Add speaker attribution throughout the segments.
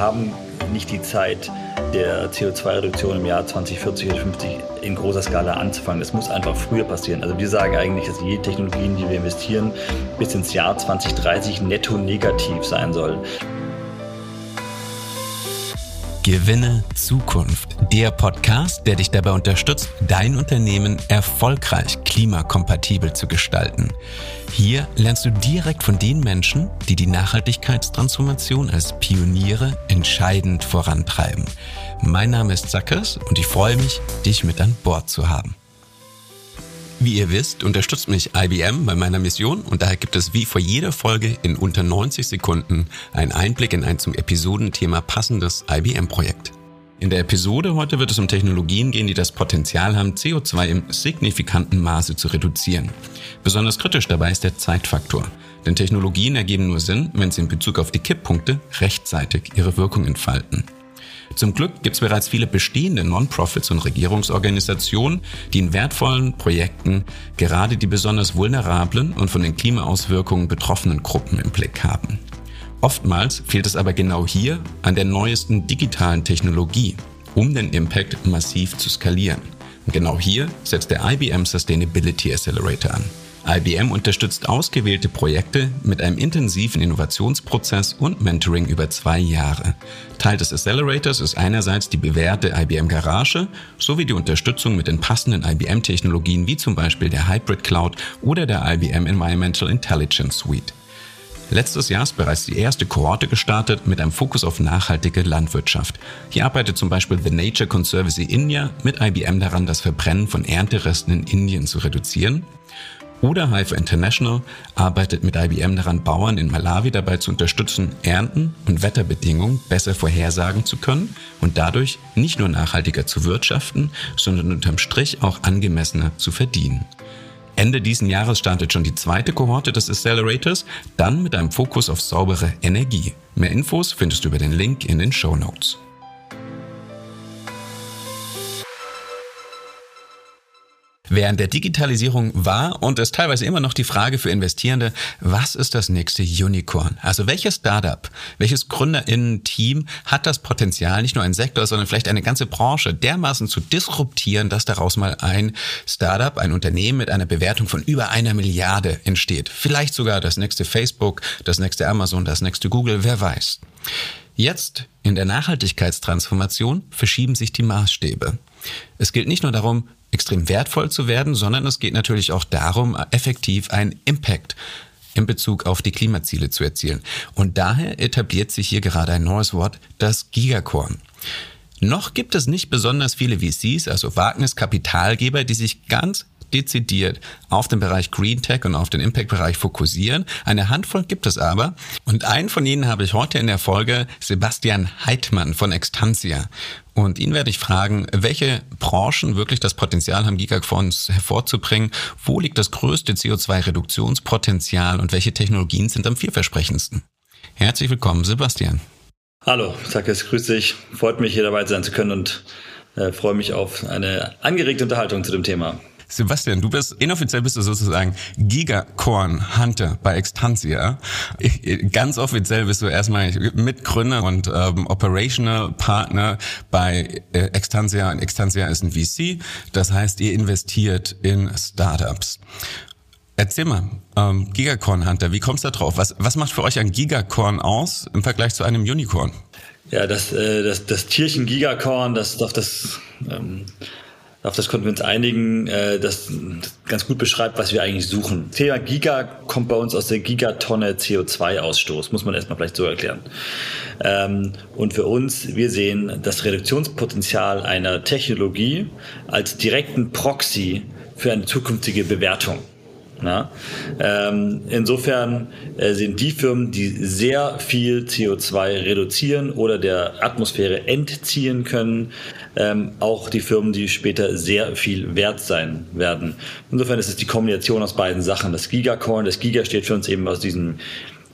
Speaker 1: haben nicht die Zeit, der CO2-Reduktion im Jahr 2040 oder 50 in großer Skala anzufangen. Das muss einfach früher passieren. Also wir sagen eigentlich, dass jede Technologie, in die wir investieren, bis ins Jahr 2030 netto negativ sein soll.
Speaker 2: Gewinne Zukunft. Der Podcast, der dich dabei unterstützt, dein Unternehmen erfolgreich klimakompatibel zu gestalten. Hier lernst du direkt von den Menschen, die die Nachhaltigkeitstransformation als Pioniere entscheidend vorantreiben. Mein Name ist Zackers und ich freue mich, dich mit an Bord zu haben. Wie ihr wisst, unterstützt mich IBM bei meiner Mission und daher gibt es wie vor jeder Folge in unter 90 Sekunden einen Einblick in ein zum Episodenthema passendes IBM-Projekt. In der Episode heute wird es um Technologien gehen, die das Potenzial haben, CO2 im signifikanten Maße zu reduzieren. Besonders kritisch dabei ist der Zeitfaktor. Denn Technologien ergeben nur Sinn, wenn sie in Bezug auf die Kipppunkte rechtzeitig ihre Wirkung entfalten. Zum Glück gibt es bereits viele bestehende Non-Profits und Regierungsorganisationen, die in wertvollen Projekten gerade die besonders vulnerablen und von den Klimaauswirkungen betroffenen Gruppen im Blick haben. Oftmals fehlt es aber genau hier an der neuesten digitalen Technologie, um den Impact massiv zu skalieren. Und genau hier setzt der IBM Sustainability Accelerator an. IBM unterstützt ausgewählte Projekte mit einem intensiven Innovationsprozess und Mentoring über zwei Jahre. Teil des Accelerators ist einerseits die bewährte IBM Garage sowie die Unterstützung mit den passenden IBM-Technologien wie zum Beispiel der Hybrid Cloud oder der IBM Environmental Intelligence Suite. Letztes Jahr ist bereits die erste Kohorte gestartet mit einem Fokus auf nachhaltige Landwirtschaft. Hier arbeitet zum Beispiel The Nature Conservancy India mit IBM daran, das Verbrennen von Ernteresten in Indien zu reduzieren oder Haifa International arbeitet mit IBM daran, Bauern in Malawi dabei zu unterstützen, Ernten und Wetterbedingungen besser vorhersagen zu können und dadurch nicht nur nachhaltiger zu wirtschaften, sondern unterm Strich auch angemessener zu verdienen. Ende diesen Jahres startet schon die zweite Kohorte des Accelerators, dann mit einem Fokus auf saubere Energie. Mehr Infos findest du über den Link in den Show Notes. Während der Digitalisierung war und ist teilweise immer noch die Frage für Investierende, was ist das nächste Unicorn? Also welches Startup, welches Gründerinnen-Team hat das Potenzial, nicht nur einen Sektor, sondern vielleicht eine ganze Branche dermaßen zu disruptieren, dass daraus mal ein Startup, ein Unternehmen mit einer Bewertung von über einer Milliarde entsteht. Vielleicht sogar das nächste Facebook, das nächste Amazon, das nächste Google, wer weiß. Jetzt in der Nachhaltigkeitstransformation verschieben sich die Maßstäbe. Es gilt nicht nur darum, extrem wertvoll zu werden, sondern es geht natürlich auch darum, effektiv einen Impact in Bezug auf die Klimaziele zu erzielen. Und daher etabliert sich hier gerade ein neues Wort, das Gigacorn. Noch gibt es nicht besonders viele VCs, also Wagniskapitalgeber, die sich ganz dezidiert auf den Bereich Green Tech und auf den Impact-Bereich fokussieren. Eine Handvoll gibt es aber. Und einen von ihnen habe ich heute in der Folge, Sebastian Heidmann von Extantia. Und ihn werde ich fragen, welche Branchen wirklich das Potenzial haben, Gigafonds hervorzubringen? Wo liegt das größte CO2-Reduktionspotenzial und welche Technologien sind am vielversprechendsten? Herzlich willkommen, Sebastian.
Speaker 1: Hallo, Sakis, grüß dich. Freut mich, hier dabei sein zu können und äh, freue mich auf eine angeregte Unterhaltung zu dem Thema.
Speaker 2: Sebastian, du bist, inoffiziell bist du sozusagen Gigacorn Hunter bei Extantia. Ganz offiziell bist du erstmal Mitgründer und ähm, Operational Partner bei äh, Extantia. Und Extantia ist ein VC. Das heißt, ihr investiert in Startups. Erzähl mal, ähm, Gigacorn Hunter, wie kommst du da drauf? Was, was macht für euch ein Gigacorn aus im Vergleich zu einem Unicorn?
Speaker 1: Ja, das, äh, das, das Tierchen Gigacorn, das, das, das ähm, auf das konnten wir uns einigen, äh, das ganz gut beschreibt, was wir eigentlich suchen. Thema Giga kommt bei uns aus der Gigatonne CO2-Ausstoß, muss man erstmal vielleicht so erklären. Ähm, und für uns, wir sehen das Reduktionspotenzial einer Technologie als direkten Proxy für eine zukünftige Bewertung. Na? Ähm, insofern äh, sind die Firmen, die sehr viel CO2 reduzieren oder der Atmosphäre entziehen können, ähm, auch die Firmen, die später sehr viel wert sein werden. Insofern ist es die Kombination aus beiden Sachen. Das Gigacoin, das Giga steht für uns eben aus diesem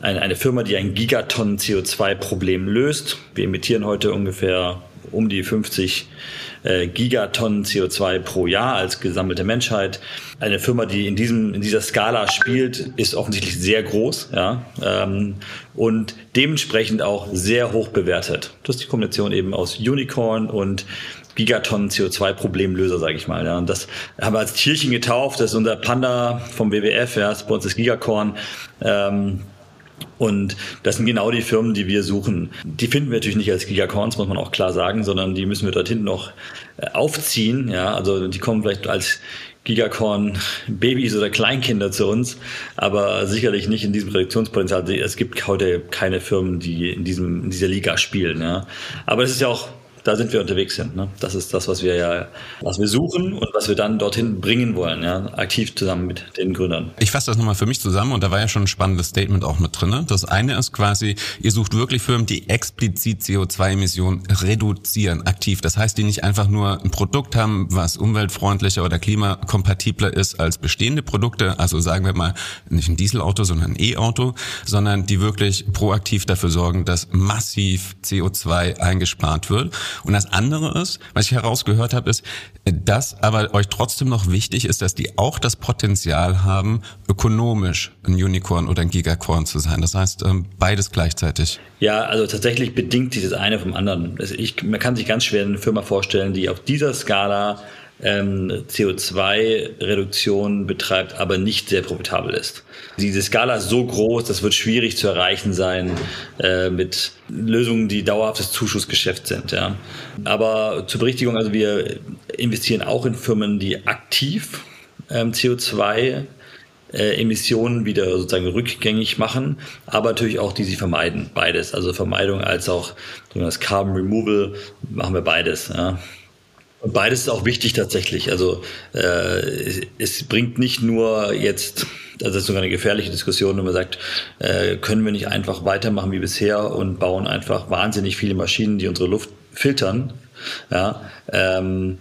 Speaker 1: eine, eine Firma, die ein Gigatonnen CO2-Problem löst. Wir emittieren heute ungefähr um die 50 äh, Gigatonnen CO2 pro Jahr als gesammelte Menschheit. Eine Firma, die in diesem in dieser Skala spielt, ist offensichtlich sehr groß, ja, ähm, und dementsprechend auch sehr hoch bewertet. Das ist die Kombination eben aus Unicorn und Gigatonnen CO2-Problemlöser, sage ich mal. Ja. Und das haben wir als Tierchen getauft. Das ist unser Panda vom WWF, ja, das ist bei uns das Gigacorn. Ähm, und das sind genau die Firmen, die wir suchen. Die finden wir natürlich nicht als Gigacorns, muss man auch klar sagen, sondern die müssen wir dort hinten noch äh, aufziehen. Ja, also die kommen vielleicht als Gigacorn Babys oder Kleinkinder zu uns, aber sicherlich nicht in diesem Reduktionspotenzial. Es gibt heute keine Firmen, die in diesem in dieser Liga spielen. Ja. Aber es ist ja auch da sind wir unterwegs sind. Ne? Das ist das, was wir ja, was wir suchen und was wir dann dorthin bringen wollen, ja, aktiv zusammen mit den Gründern.
Speaker 3: Ich fasse das nochmal für mich zusammen und da war ja schon ein spannendes Statement auch mit drin. Das eine ist quasi, ihr sucht wirklich Firmen, die explizit CO2-Emissionen reduzieren, aktiv. Das heißt, die nicht einfach nur ein Produkt haben, was umweltfreundlicher oder klimakompatibler ist als bestehende Produkte, also sagen wir mal nicht ein Dieselauto, sondern ein E-Auto, sondern die wirklich proaktiv dafür sorgen, dass massiv CO2 eingespart wird. Und das andere ist, was ich herausgehört habe, ist, dass aber euch trotzdem noch wichtig ist, dass die auch das Potenzial haben, ökonomisch ein Unicorn oder ein Gigacorn zu sein. Das heißt, ähm, beides gleichzeitig.
Speaker 1: Ja, also tatsächlich bedingt dieses eine vom anderen. Ich, man kann sich ganz schwer eine Firma vorstellen, die auf dieser Skala ähm, CO2-Reduktion betreibt, aber nicht sehr profitabel ist. Diese Skala ist so groß, das wird schwierig zu erreichen sein äh, mit Lösungen, die dauerhaftes Zuschussgeschäft sind. Ja. Aber zur Berichtigung, also wir investieren auch in Firmen, die aktiv ähm, CO2 äh, Emissionen wieder sozusagen rückgängig machen, aber natürlich auch die sie vermeiden. Beides. Also Vermeidung als auch das Carbon Removal machen wir beides. Ja. Beides ist auch wichtig tatsächlich. Also äh, es, es bringt nicht nur jetzt, also das ist sogar eine gefährliche Diskussion, wenn man sagt, äh, können wir nicht einfach weitermachen wie bisher und bauen einfach wahnsinnig viele Maschinen, die unsere Luft filtern. Ja, ähm,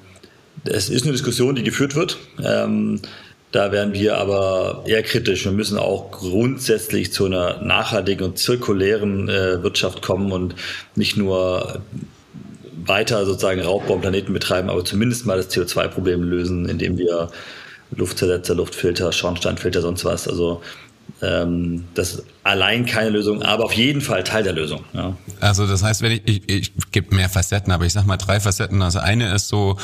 Speaker 1: es ist eine Diskussion, die geführt wird. Ähm, da werden wir aber eher kritisch. Wir müssen auch grundsätzlich zu einer nachhaltigen und zirkulären äh, Wirtschaft kommen und nicht nur weiter sozusagen Raubbau am Planeten betreiben, aber zumindest mal das CO2-Problem lösen, indem wir Luftzersetzer, Luftfilter, Schornsteinfilter, sonst was. Also ähm, das ist allein keine Lösung, aber auf jeden Fall Teil der Lösung. Ja.
Speaker 3: Also das heißt, wenn ich, ich, ich gebe mehr Facetten, aber ich sag mal drei Facetten. Also eine ist so,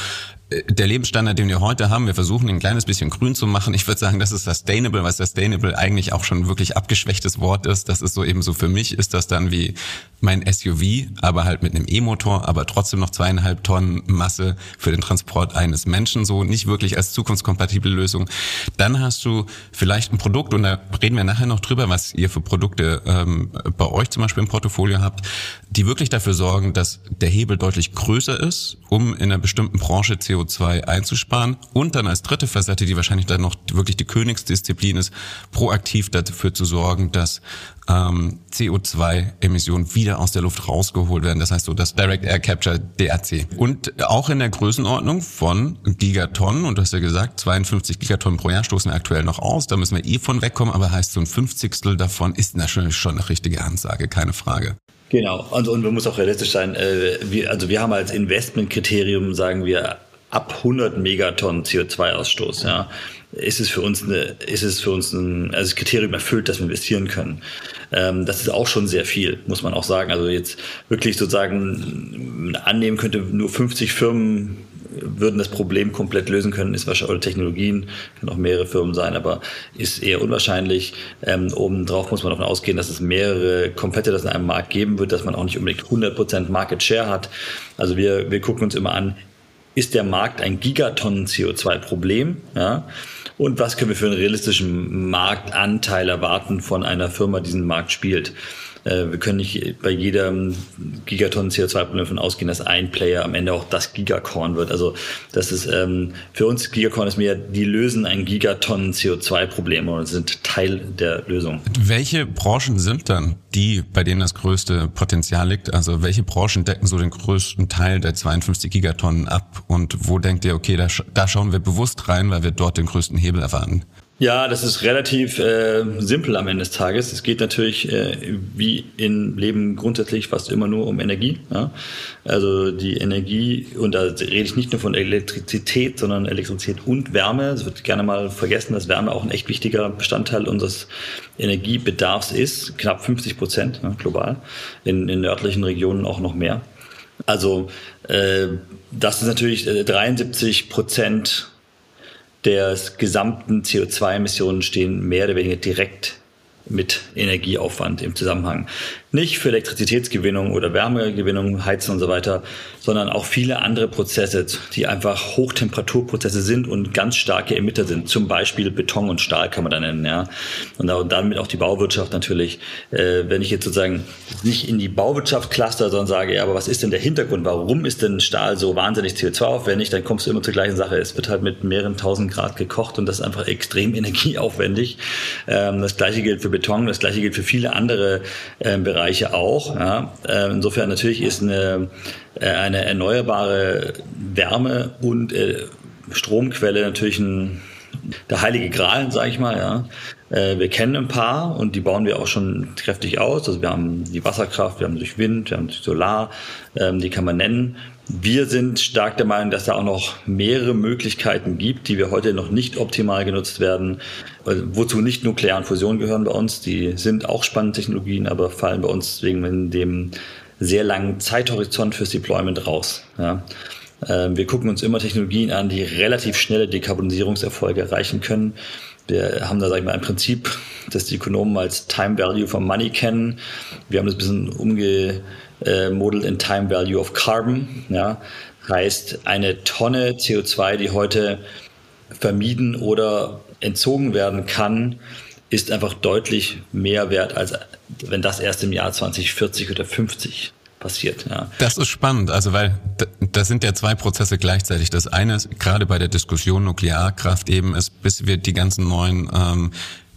Speaker 3: der Lebensstandard, den wir heute haben, wir versuchen ein kleines bisschen grün zu machen. Ich würde sagen, das ist sustainable, was sustainable eigentlich auch schon wirklich abgeschwächtes Wort ist. Das ist so eben so für mich ist das dann wie mein SUV, aber halt mit einem E-Motor, aber trotzdem noch zweieinhalb Tonnen Masse für den Transport eines Menschen, so nicht wirklich als zukunftskompatible Lösung. Dann hast du vielleicht ein Produkt, und da reden wir nachher noch drüber, was ihr für Produkte ähm, bei euch zum Beispiel im Portfolio habt, die wirklich dafür sorgen, dass der Hebel deutlich größer ist, um in einer bestimmten Branche CO CO2 einzusparen. Und dann als dritte Facette, die wahrscheinlich dann noch wirklich die Königsdisziplin ist, proaktiv dafür zu sorgen, dass ähm, CO2-Emissionen wieder aus der Luft rausgeholt werden. Das heißt so das Direct Air Capture DRC. Und auch in der Größenordnung von Gigatonnen, und du hast ja gesagt, 52 Gigatonnen pro Jahr stoßen aktuell noch aus. Da müssen wir eh von wegkommen, aber heißt so ein Fünfzigstel davon ist natürlich schon eine richtige Ansage, keine Frage.
Speaker 1: Genau, und, und man muss auch realistisch sein. Äh, wir, also wir haben als Investmentkriterium, sagen wir, ab 100 Megatonnen CO2-Ausstoß, ja, ist es für uns eine, ist es für uns ein, also das Kriterium erfüllt, dass wir investieren können. Ähm, das ist auch schon sehr viel, muss man auch sagen. Also jetzt wirklich sozusagen annehmen könnte, nur 50 Firmen würden das Problem komplett lösen können, ist wahrscheinlich, oder Technologien, können auch mehrere Firmen sein, aber ist eher unwahrscheinlich. Ähm, obendrauf muss man davon ausgehen, dass es mehrere Competitors in einem Markt geben wird, dass man auch nicht unbedingt 100% Market Share hat. Also wir, wir gucken uns immer an, ist der Markt ein Gigatonnen CO2-Problem? Ja? Und was können wir für einen realistischen Marktanteil erwarten von einer Firma, die diesen Markt spielt? Äh, wir können nicht bei jedem Gigatonnen CO2-Problem davon ausgehen, dass ein Player am Ende auch das Gigacorn wird. Also das ist ähm, für uns Gigacorn ist mehr, die lösen ein Gigatonnen CO2-Problem und sind Teil der Lösung.
Speaker 3: Welche Branchen sind dann die, bei denen das größte Potenzial liegt? Also welche Branchen decken so den größten Teil der 52 Gigatonnen ab? Und wo denkt ihr, okay, da, da schauen wir bewusst rein, weil wir dort den größten Hebel erwarten?
Speaker 1: Ja, das ist relativ äh, simpel am Ende des Tages. Es geht natürlich äh, wie im Leben grundsätzlich fast immer nur um Energie. Ja? Also die Energie, und da rede ich nicht nur von Elektrizität, sondern Elektrizität und Wärme. Es wird gerne mal vergessen, dass Wärme auch ein echt wichtiger Bestandteil unseres Energiebedarfs ist. Knapp 50 Prozent ja, global. In, in nördlichen Regionen auch noch mehr. Also äh, das ist natürlich 73 äh, Prozent der gesamten CO2-Emissionen stehen mehr oder weniger direkt mit Energieaufwand im Zusammenhang. Nicht für Elektrizitätsgewinnung oder Wärmegewinnung, Heizen und so weiter, sondern auch viele andere Prozesse, die einfach Hochtemperaturprozesse sind und ganz starke Emitter sind. Zum Beispiel Beton und Stahl kann man da nennen, ja. Und damit auch die Bauwirtschaft natürlich. Äh, wenn ich jetzt sozusagen nicht in die Bauwirtschaft cluster, sondern sage, ja, aber was ist denn der Hintergrund? Warum ist denn Stahl so wahnsinnig CO2-aufwendig? Dann kommst du immer zur gleichen Sache. Es wird halt mit mehreren tausend Grad gekocht und das ist einfach extrem energieaufwendig. Ähm, das gleiche gilt für Beton, das gleiche gilt für viele andere ähm, Bereiche Bereiche auch. Ja. Äh, insofern natürlich ist eine, äh, eine erneuerbare Wärme- und äh, Stromquelle natürlich ein, der heilige Gral, sage ich mal. Ja. Wir kennen ein paar und die bauen wir auch schon kräftig aus. Also wir haben die Wasserkraft, wir haben durch Wind, wir haben durch Solar, ähm, die kann man nennen. Wir sind stark der Meinung, dass da auch noch mehrere Möglichkeiten gibt, die wir heute noch nicht optimal genutzt werden, wozu nicht Nuklear und Fusion gehören bei uns. Die sind auch spannende Technologien, aber fallen bei uns wegen dem sehr langen Zeithorizont fürs Deployment raus. Ja. Ähm, wir gucken uns immer Technologien an, die relativ schnelle Dekarbonisierungserfolge erreichen können. Wir haben da, sag ich mal, ein Prinzip, das die Ökonomen als Time Value for Money kennen. Wir haben das ein bisschen umge äh, Model in Time Value of Carbon. Ja, heißt eine Tonne CO2, die heute vermieden oder entzogen werden kann, ist einfach deutlich mehr wert, als wenn das erst im Jahr 2040 oder 50 passiert. Ja.
Speaker 3: Das ist spannend, also weil da sind ja zwei Prozesse gleichzeitig. Das eine ist gerade bei der Diskussion Nuklearkraft eben ist, bis wir die ganzen neuen ähm,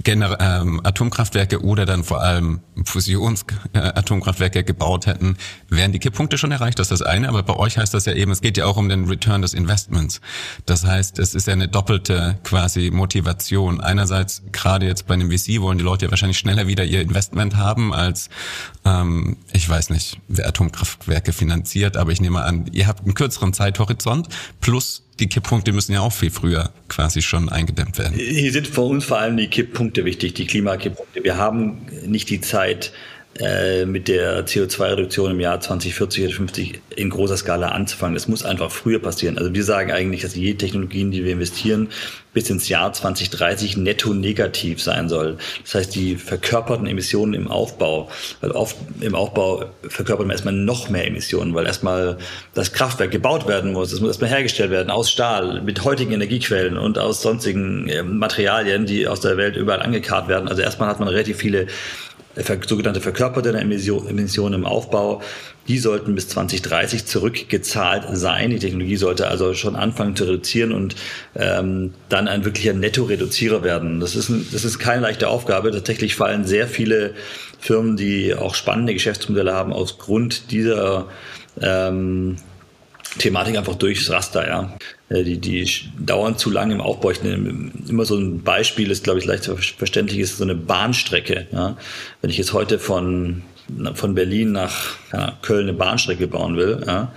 Speaker 3: Gener ähm, Atomkraftwerke oder dann vor allem Fusionsatomkraftwerke äh, gebaut hätten, wären die Kipppunkte schon erreicht, das ist das eine. Aber bei euch heißt das ja eben, es geht ja auch um den Return des Investments. Das heißt, es ist ja eine doppelte quasi Motivation. Einerseits, gerade jetzt bei einem VC wollen die Leute ja wahrscheinlich schneller wieder ihr Investment haben als, ähm, ich weiß nicht, wer Atomkraftwerke finanziert, aber ich nehme an, ihr habt einen kürzeren Zeithorizont plus die Kipppunkte müssen ja auch viel früher quasi schon eingedämmt werden.
Speaker 1: Hier sind für uns vor allem die Kipppunkte wichtig, die Klimakipppunkte. Wir haben nicht die Zeit, äh, mit der CO2-Reduktion im Jahr 2040 oder 50 in großer Skala anzufangen. Das muss einfach früher passieren. Also wir sagen eigentlich, dass jede Technologien, die wir investieren, bis ins Jahr 2030 netto negativ sein soll. Das heißt, die verkörperten Emissionen im Aufbau, weil oft im Aufbau verkörpert man erstmal noch mehr Emissionen, weil erstmal das Kraftwerk gebaut werden muss, es muss erstmal hergestellt werden aus Stahl, mit heutigen Energiequellen und aus sonstigen äh, Materialien, die aus der Welt überall angekarrt werden. Also erstmal hat man relativ viele sogenannte verkörperte Emissionen im Aufbau, die sollten bis 2030 zurückgezahlt sein. Die Technologie sollte also schon anfangen zu reduzieren und ähm, dann ein wirklicher Netto-Reduzierer werden. Das ist, ein, das ist keine leichte Aufgabe. Tatsächlich fallen sehr viele Firmen, die auch spannende Geschäftsmodelle haben, aus Grund dieser ähm, Thematik einfach durchs Raster, ja. Äh, die, die dauern zu lange im Aufbau. Ich nehme immer so ein Beispiel, ist glaube ich leicht verständlich, ist so eine Bahnstrecke. Ja. Wenn ich jetzt heute von, von Berlin nach ja, Köln eine Bahnstrecke bauen will, ja,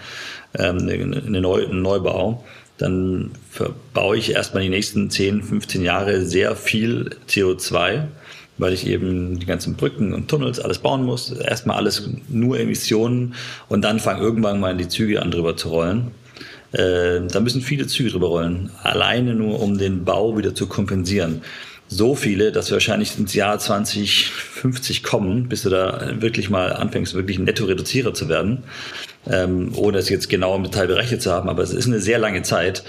Speaker 1: ähm, eine Neu, einen Neubau, dann verbaue ich erstmal die nächsten 10, 15 Jahre sehr viel CO2 weil ich eben die ganzen Brücken und Tunnels alles bauen muss. Erstmal alles nur Emissionen und dann fangen irgendwann mal die Züge an drüber zu rollen. Äh, da müssen viele Züge drüber rollen, alleine nur um den Bau wieder zu kompensieren. So viele, dass wir wahrscheinlich ins Jahr 2050 kommen, bis du da wirklich mal anfängst, wirklich ein Netto-Reduzierer zu werden ähm, ohne es jetzt genau im Detail berechnet zu haben, aber es ist eine sehr lange Zeit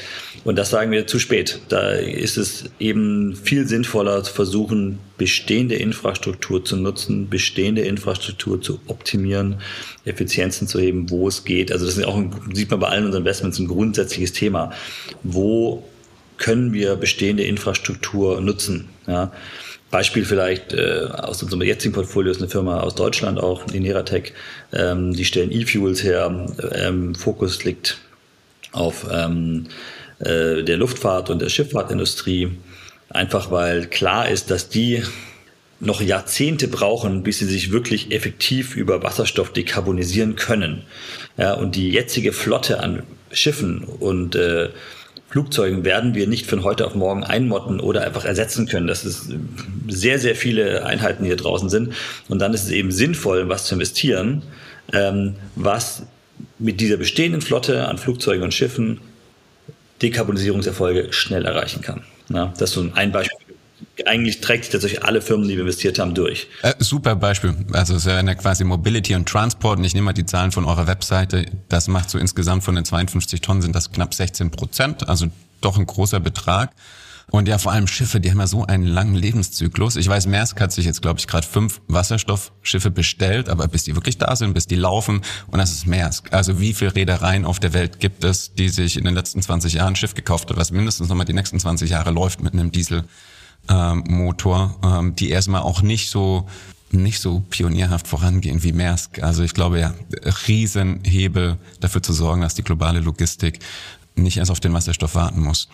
Speaker 1: und das sagen wir zu spät. Da ist es eben viel sinnvoller zu versuchen, bestehende Infrastruktur zu nutzen, bestehende Infrastruktur zu optimieren, Effizienzen zu heben, wo es geht. Also das ist auch, ein, sieht man bei allen unseren Investments, ein grundsätzliches Thema. Wo können wir bestehende Infrastruktur nutzen? Ja. Beispiel vielleicht äh, aus unserem jetzigen Portfolio ist eine Firma aus Deutschland auch, die Neratec. Ähm, die stellen E-Fuels her. Ähm, Fokus liegt auf ähm, äh, der Luftfahrt und der Schifffahrtindustrie. Einfach weil klar ist, dass die noch Jahrzehnte brauchen, bis sie sich wirklich effektiv über Wasserstoff dekarbonisieren können. Ja, und die jetzige Flotte an Schiffen und äh, Flugzeugen werden wir nicht von heute auf morgen einmotten oder einfach ersetzen können. Das ist sehr, sehr viele Einheiten, hier draußen sind. Und dann ist es eben sinnvoll, was zu investieren, ähm, was mit dieser bestehenden Flotte an Flugzeugen und Schiffen Dekarbonisierungserfolge schnell erreichen kann. Das ist so ein Beispiel eigentlich trägt sich tatsächlich alle Firmen, die wir investiert haben, durch.
Speaker 3: Äh, super Beispiel. Also es ist ja quasi Mobility und Transport. Und ich nehme mal die Zahlen von eurer Webseite. Das macht so insgesamt von den 52 Tonnen sind das knapp 16 Prozent. Also doch ein großer Betrag. Und ja, vor allem Schiffe, die haben ja so einen langen Lebenszyklus. Ich weiß, Maersk hat sich jetzt, glaube ich, gerade fünf Wasserstoffschiffe bestellt, aber bis die wirklich da sind, bis die laufen, und das ist Maersk. Also wie viele Reedereien auf der Welt gibt es, die sich in den letzten 20 Jahren ein Schiff gekauft hat, was mindestens nochmal die nächsten 20 Jahre läuft mit einem Diesel? Ähm, Motor, ähm, die erstmal auch nicht so nicht so pionierhaft vorangehen wie Maersk. Also ich glaube ja, Riesenhebel dafür zu sorgen, dass die globale Logistik nicht erst auf den Wasserstoff warten muss.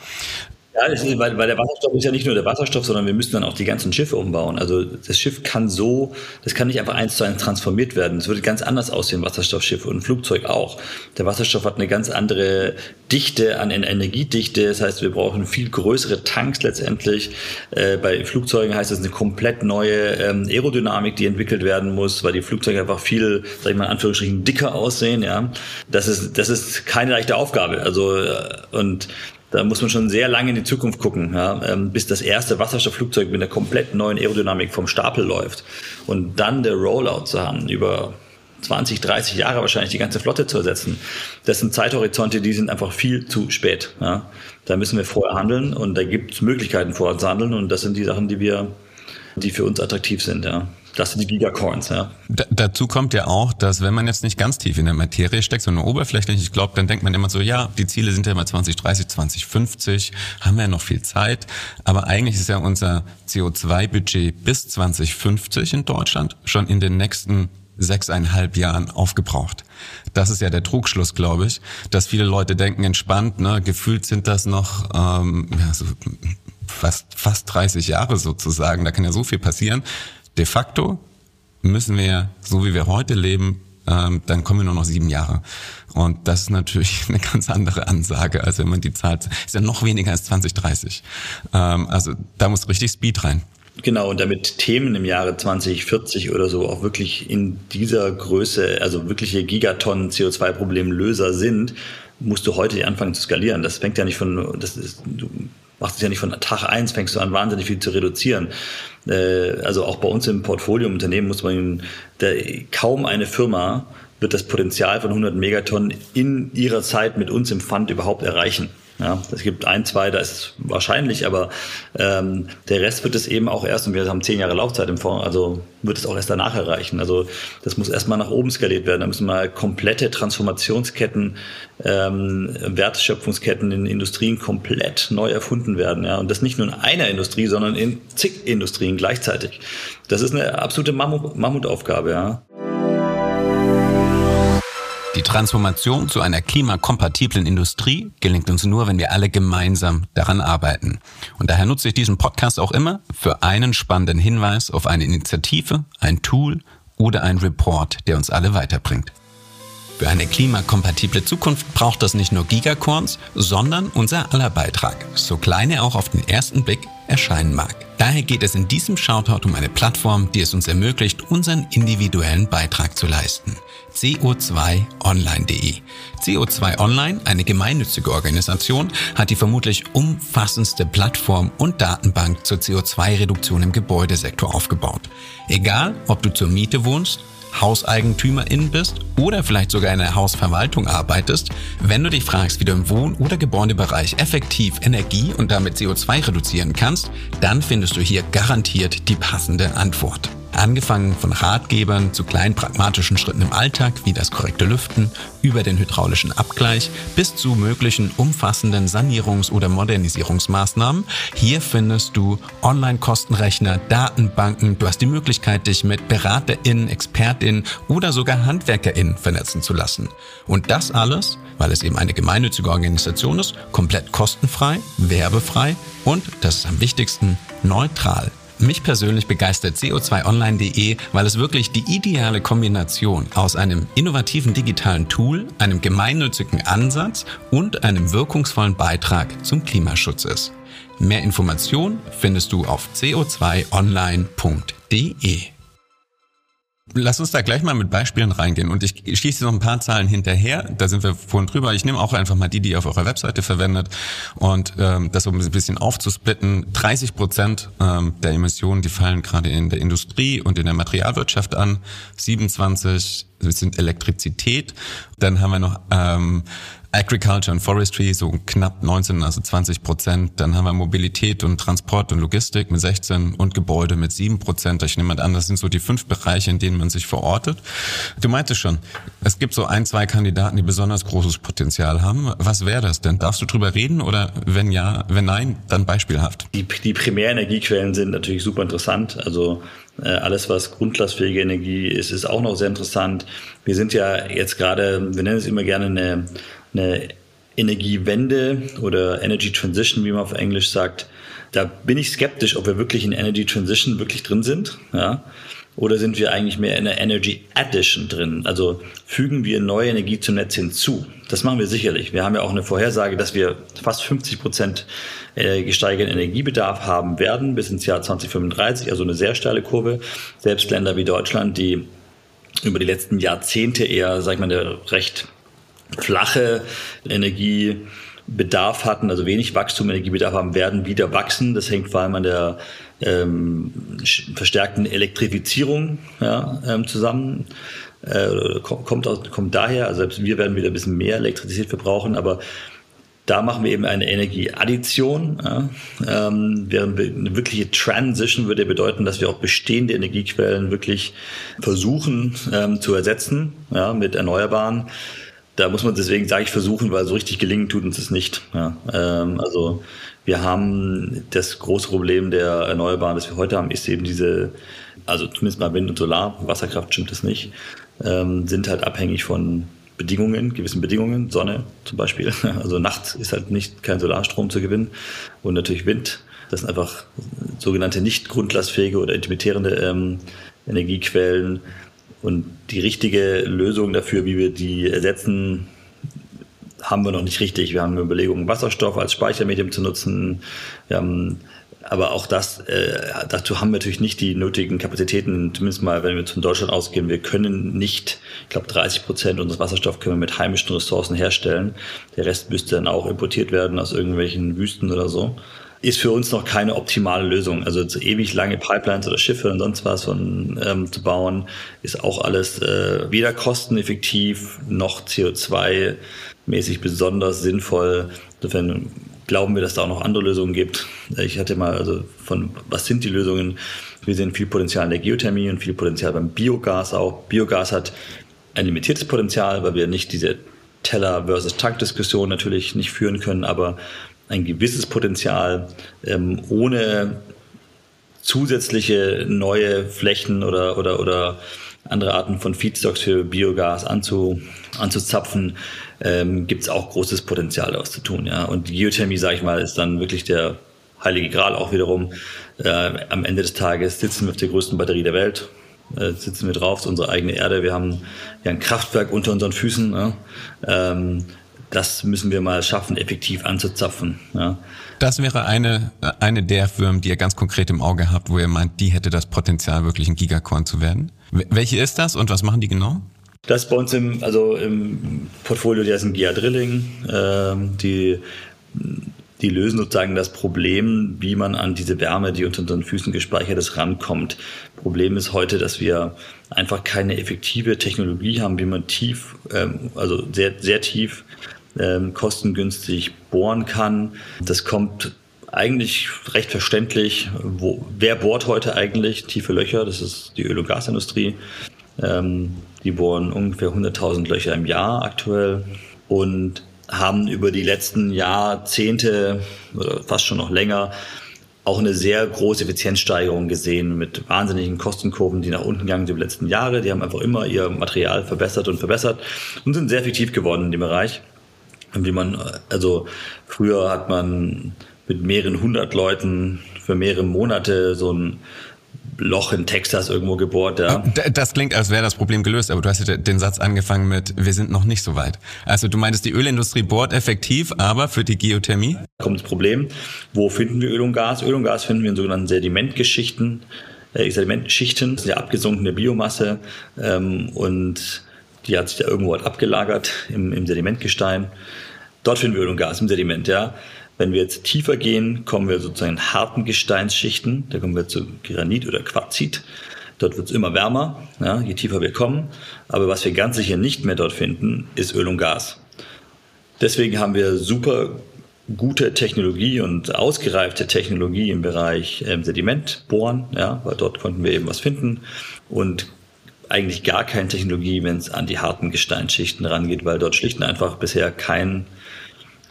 Speaker 1: Ja, ist, weil, weil der Wasserstoff ist ja nicht nur der Wasserstoff, sondern wir müssen dann auch die ganzen Schiffe umbauen. Also das Schiff kann so, das kann nicht einfach eins zu eins transformiert werden. Es würde ganz anders aussehen, Wasserstoffschiff und Flugzeug auch. Der Wasserstoff hat eine ganz andere Dichte an Energiedichte. Das heißt, wir brauchen viel größere Tanks letztendlich. Äh, bei Flugzeugen heißt es eine komplett neue ähm, Aerodynamik, die entwickelt werden muss, weil die Flugzeuge einfach viel, sag ich mal in Anführungsstrichen, dicker aussehen. Ja, das ist das ist keine leichte Aufgabe. Also äh, und da muss man schon sehr lange in die Zukunft gucken, ja, ähm, bis das erste Wasserstoffflugzeug mit einer komplett neuen Aerodynamik vom Stapel läuft. Und dann der Rollout zu haben, über 20, 30 Jahre wahrscheinlich die ganze Flotte zu ersetzen. Das sind Zeithorizonte, die sind einfach viel zu spät. Ja. Da müssen wir vorher handeln und da gibt es Möglichkeiten vorher zu handeln und das sind die Sachen, die wir, die für uns attraktiv sind. Ja. Das sind die Gigacorns, ja.
Speaker 3: D dazu kommt ja auch, dass wenn man jetzt nicht ganz tief in der Materie steckt, sondern oberflächlich, ich glaube, dann denkt man immer so, ja, die Ziele sind ja immer 2030, 2050, haben wir ja noch viel Zeit. Aber eigentlich ist ja unser CO2-Budget bis 2050 in Deutschland schon in den nächsten sechseinhalb Jahren aufgebraucht. Das ist ja der Trugschluss, glaube ich, dass viele Leute denken, entspannt, ne, gefühlt sind das noch ähm, ja, so fast, fast 30 Jahre sozusagen, da kann ja so viel passieren de facto müssen wir, so wie wir heute leben, ähm, dann kommen wir nur noch sieben Jahre. Und das ist natürlich eine ganz andere Ansage, als wenn man die Zahl, ist ja noch weniger als 2030. Ähm, also da muss richtig Speed rein.
Speaker 1: Genau, und damit Themen im Jahre 2040 oder so auch wirklich in dieser Größe, also wirkliche Gigatonnen CO2-Problemlöser sind, musst du heute anfangen zu skalieren. Das fängt ja nicht von, das ist, du machst es ja nicht von Tag eins, fängst du an, wahnsinnig viel zu reduzieren. Äh, also auch bei uns im Portfolio im Unternehmen muss man, der, kaum eine Firma wird das Potenzial von 100 Megatonnen in ihrer Zeit mit uns im Fund überhaupt erreichen. Ja, es gibt ein, zwei, da ist es wahrscheinlich, aber ähm, der Rest wird es eben auch erst, und wir haben zehn Jahre Laufzeit im Fonds, also wird es auch erst danach erreichen. Also das muss erstmal nach oben skaliert werden. Da müssen mal komplette Transformationsketten, ähm, Wertschöpfungsketten in Industrien komplett neu erfunden werden. Ja, und das nicht nur in einer Industrie, sondern in zig Industrien gleichzeitig. Das ist eine absolute Mammut Mammutaufgabe. Ja.
Speaker 3: Die Transformation zu einer klimakompatiblen Industrie gelingt uns nur, wenn wir alle gemeinsam daran arbeiten. Und daher nutze ich diesen Podcast auch immer für einen spannenden Hinweis auf eine Initiative, ein Tool oder ein Report, der uns alle weiterbringt. Für eine klimakompatible Zukunft braucht das nicht nur Gigacorns, sondern unser aller Beitrag, so klein er auch auf den ersten Blick erscheinen mag. Daher geht es in diesem Shoutout um eine Plattform, die es uns ermöglicht, unseren individuellen Beitrag zu leisten. CO2online.de. CO2 Online, eine gemeinnützige Organisation, hat die vermutlich umfassendste Plattform und Datenbank zur CO2-Reduktion im Gebäudesektor aufgebaut. Egal, ob du zur Miete wohnst, Hauseigentümerin bist oder vielleicht sogar in einer Hausverwaltung arbeitest, wenn du dich fragst, wie du im Wohn- oder Gebäudebereich effektiv Energie und damit CO2 reduzieren kannst, dann findest du hier garantiert die passende Antwort. Angefangen von Ratgebern zu kleinen pragmatischen Schritten im Alltag, wie das korrekte Lüften, über den hydraulischen Abgleich bis zu möglichen umfassenden Sanierungs- oder Modernisierungsmaßnahmen. Hier findest du Online-Kostenrechner, Datenbanken. Du hast die Möglichkeit, dich mit BeraterInnen, ExpertInnen oder sogar HandwerkerInnen vernetzen zu lassen. Und das alles, weil es eben eine gemeinnützige Organisation ist, komplett kostenfrei, werbefrei und, das ist am wichtigsten, neutral. Mich persönlich begeistert co2online.de, weil es wirklich die ideale Kombination aus einem innovativen digitalen Tool, einem gemeinnützigen Ansatz und einem wirkungsvollen Beitrag zum Klimaschutz ist. Mehr Informationen findest du auf co2online.de. Lass uns da gleich mal mit Beispielen reingehen und ich schieße noch ein paar Zahlen hinterher. Da sind wir vorhin drüber. Ich nehme auch einfach mal die, die ihr auf eurer Webseite verwendet und ähm, das um ein bisschen aufzusplitten. 30 Prozent ähm, der Emissionen, die fallen gerade in der Industrie und in der Materialwirtschaft an. 27 sind Elektrizität. Dann haben wir noch ähm, Agriculture and Forestry, so knapp 19, also 20 Prozent. Dann haben wir Mobilität und Transport und Logistik mit 16 und Gebäude mit 7 Prozent. Ich nehme an, das sind so die fünf Bereiche, in denen man sich verortet. Du meintest schon, es gibt so ein, zwei Kandidaten, die besonders großes Potenzial haben. Was wäre das denn? Darfst du drüber reden oder wenn ja, wenn nein, dann beispielhaft?
Speaker 1: Die, die Primärenergiequellen sind natürlich super interessant. Also äh, alles, was grundlastfähige Energie ist, ist auch noch sehr interessant. Wir sind ja jetzt gerade, wir nennen es immer gerne eine eine Energiewende oder Energy Transition, wie man auf Englisch sagt, da bin ich skeptisch, ob wir wirklich in Energy Transition wirklich drin sind. Ja? Oder sind wir eigentlich mehr in der Energy Addition drin? Also fügen wir neue Energie zum Netz hinzu? Das machen wir sicherlich. Wir haben ja auch eine Vorhersage, dass wir fast 50 Prozent äh, gesteigerten Energiebedarf haben werden bis ins Jahr 2035, also eine sehr steile Kurve. Selbst Länder wie Deutschland, die über die letzten Jahrzehnte eher, sag ich mal, eine recht flache Energiebedarf hatten, also wenig Wachstum, Energiebedarf haben, werden wieder wachsen. Das hängt vor allem an der ähm, verstärkten Elektrifizierung ja, ähm, zusammen. Äh, kommt, aus, kommt daher, also selbst wir werden wieder ein bisschen mehr Elektrizität verbrauchen, aber da machen wir eben eine Energieaddition. Ja. Ähm, während eine wirkliche Transition würde bedeuten, dass wir auch bestehende Energiequellen wirklich versuchen ähm, zu ersetzen ja, mit Erneuerbaren da muss man deswegen, sage ich, versuchen, weil so richtig gelingen tut uns das nicht. Ja, ähm, also wir haben das große Problem der Erneuerbaren, das wir heute haben, ist eben diese, also zumindest mal Wind und Solar, Wasserkraft stimmt das nicht, ähm, sind halt abhängig von Bedingungen, gewissen Bedingungen, Sonne zum Beispiel. Also nachts ist halt nicht kein Solarstrom zu gewinnen und natürlich Wind. Das sind einfach sogenannte nicht grundlastfähige oder intermittierende ähm, Energiequellen. Und die richtige Lösung dafür, wie wir die ersetzen, haben wir noch nicht richtig. Wir haben Überlegungen, Wasserstoff als Speichermedium zu nutzen. Wir haben, aber auch das, äh, dazu haben wir natürlich nicht die nötigen Kapazitäten, zumindest mal, wenn wir von Deutschland ausgehen. Wir können nicht, ich glaube, 30 Prozent unseres Wasserstoffs können wir mit heimischen Ressourcen herstellen. Der Rest müsste dann auch importiert werden aus irgendwelchen Wüsten oder so ist für uns noch keine optimale Lösung. Also so ewig lange Pipelines oder Schiffe und sonst was von, ähm, zu bauen, ist auch alles äh, weder kosteneffektiv noch CO2-mäßig besonders sinnvoll. Insofern glauben wir, dass da auch noch andere Lösungen gibt. Ich hatte mal, also von was sind die Lösungen? Wir sehen viel Potenzial in der Geothermie und viel Potenzial beim Biogas auch. Biogas hat ein limitiertes Potenzial, weil wir nicht diese Teller versus Tank-Diskussion natürlich nicht führen können, aber ein gewisses Potenzial, ähm, ohne zusätzliche neue Flächen oder, oder, oder andere Arten von Feedstocks für Biogas anzu, anzuzapfen, ähm, gibt es auch großes Potenzial, daraus zu tun. Ja. Und Geothermie, sage ich mal, ist dann wirklich der heilige Gral auch wiederum. Äh, am Ende des Tages sitzen wir auf der größten Batterie der Welt, äh, sitzen wir drauf, unsere eigene Erde. Wir haben ja ein Kraftwerk unter unseren Füßen. Ja. Ähm, das müssen wir mal schaffen, effektiv anzuzapfen. Ja.
Speaker 3: Das wäre eine, eine der Firmen, die ihr ganz konkret im Auge habt, wo ihr meint, die hätte das Potenzial, wirklich ein Gigacorn zu werden. Welche ist das und was machen die genau?
Speaker 1: Das bei uns im, also im Portfolio, die heißen Gia Drilling, äh, die, die lösen sozusagen das Problem, wie man an diese Wärme, die unter unseren Füßen gespeichert ist, rankommt. Problem ist heute, dass wir einfach keine effektive Technologie haben, wie man tief, ähm, also sehr, sehr tief ähm, kostengünstig bohren kann. Das kommt eigentlich recht verständlich, wo, wer bohrt heute eigentlich tiefe Löcher? Das ist die Öl- und Gasindustrie. Ähm, die bohren ungefähr 100.000 Löcher im Jahr aktuell und haben über die letzten Jahrzehnte oder fast schon noch länger auch eine sehr große Effizienzsteigerung gesehen mit wahnsinnigen Kostenkurven, die nach unten gegangen sind über die letzten Jahre. Die haben einfach immer ihr Material verbessert und verbessert und sind sehr effektiv geworden in dem Bereich. Wie man, also früher hat man mit mehreren hundert Leuten für mehrere Monate so ein Loch in Texas irgendwo gebohrt. Ja.
Speaker 3: Das klingt, als wäre das Problem gelöst, aber du hast ja den Satz angefangen mit, wir sind noch nicht so weit. Also du meintest, die Ölindustrie bohrt effektiv, aber für die Geothermie?
Speaker 1: Kommt das Problem, wo finden wir Öl und Gas? Öl und Gas finden wir in sogenannten Sedimentgeschichten, äh, Sedimentschichten, das ist ja abgesunkene Biomasse ähm, und die hat sich da irgendwo halt abgelagert im, im Sedimentgestein. Dort finden wir Öl und Gas im Sediment, ja. Wenn wir jetzt tiefer gehen, kommen wir sozusagen in harten Gesteinsschichten. Da kommen wir zu Granit oder Quarzit. Dort wird es immer wärmer, ja, je tiefer wir kommen. Aber was wir ganz sicher nicht mehr dort finden, ist Öl und Gas. Deswegen haben wir super gute Technologie und ausgereifte Technologie im Bereich ähm, Sedimentbohren, ja, weil dort konnten wir eben was finden und eigentlich gar keine Technologie, wenn es an die harten Gesteinsschichten rangeht, weil dort schlicht und einfach bisher kein